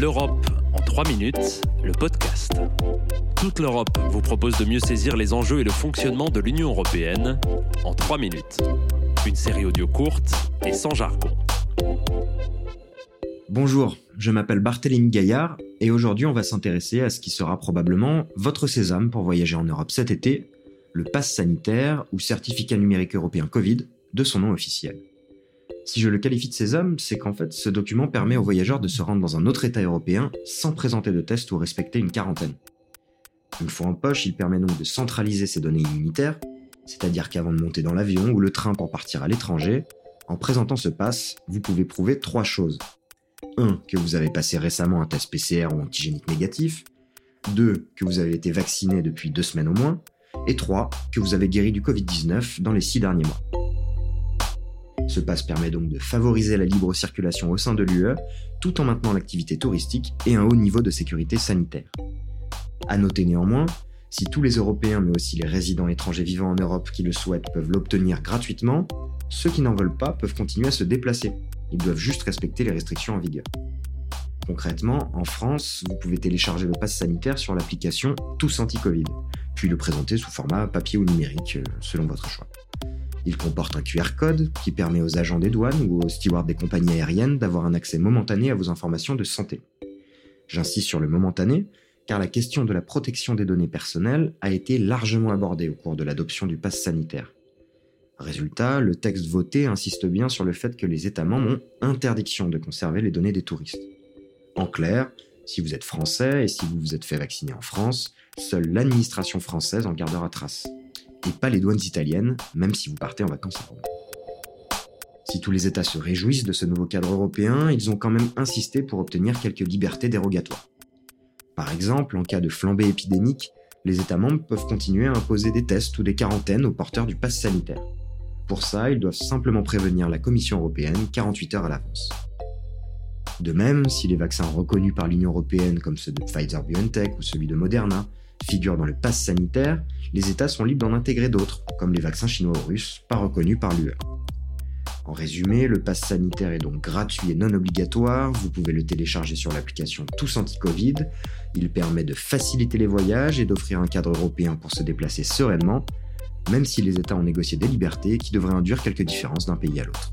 L'Europe en 3 minutes, le podcast. Toute l'Europe vous propose de mieux saisir les enjeux et le fonctionnement de l'Union européenne en 3 minutes. Une série audio courte et sans jargon. Bonjour, je m'appelle Barthélémy Gaillard et aujourd'hui on va s'intéresser à ce qui sera probablement votre sésame pour voyager en Europe cet été, le pass sanitaire ou certificat numérique européen Covid de son nom officiel. Si je le qualifie de sésame, c'est qu'en fait ce document permet aux voyageurs de se rendre dans un autre État européen sans présenter de test ou respecter une quarantaine. Une fois en poche, il permet donc de centraliser ses données immunitaires, c'est-à-dire qu'avant de monter dans l'avion ou le train pour partir à l'étranger, en présentant ce pass, vous pouvez prouver trois choses. 1. Que vous avez passé récemment un test PCR ou antigénique négatif. 2. Que vous avez été vacciné depuis deux semaines au moins. Et 3. Que vous avez guéri du Covid-19 dans les six derniers mois. Ce pass permet donc de favoriser la libre circulation au sein de l'UE, tout en maintenant l'activité touristique et un haut niveau de sécurité sanitaire. À noter néanmoins, si tous les Européens mais aussi les résidents étrangers vivant en Europe qui le souhaitent peuvent l'obtenir gratuitement, ceux qui n'en veulent pas peuvent continuer à se déplacer. Ils doivent juste respecter les restrictions en vigueur. Concrètement, en France, vous pouvez télécharger le pass sanitaire sur l'application Tous Anti-Covid, puis le présenter sous format papier ou numérique, euh, selon votre choix. Il comporte un QR code qui permet aux agents des douanes ou aux stewards des compagnies aériennes d'avoir un accès momentané à vos informations de santé. J'insiste sur le momentané, car la question de la protection des données personnelles a été largement abordée au cours de l'adoption du pass sanitaire. Résultat, le texte voté insiste bien sur le fait que les États membres ont interdiction de conserver les données des touristes. En clair, si vous êtes français et si vous vous êtes fait vacciner en France, seule l'administration française en gardera trace et pas les douanes italiennes, même si vous partez en vacances à Rome. Si tous les États se réjouissent de ce nouveau cadre européen, ils ont quand même insisté pour obtenir quelques libertés dérogatoires. Par exemple, en cas de flambée épidémique, les États membres peuvent continuer à imposer des tests ou des quarantaines aux porteurs du pass sanitaire. Pour ça, ils doivent simplement prévenir la Commission européenne 48 heures à l'avance. De même, si les vaccins reconnus par l'Union européenne comme ceux de Pfizer BioNTech ou celui de Moderna figurent dans le pass sanitaire, les États sont libres d'en intégrer d'autres, comme les vaccins chinois ou russes, pas reconnus par l'UE. En résumé, le pass sanitaire est donc gratuit et non obligatoire, vous pouvez le télécharger sur l'application Tous Anti-Covid, il permet de faciliter les voyages et d'offrir un cadre européen pour se déplacer sereinement, même si les États ont négocié des libertés qui devraient induire quelques différences d'un pays à l'autre.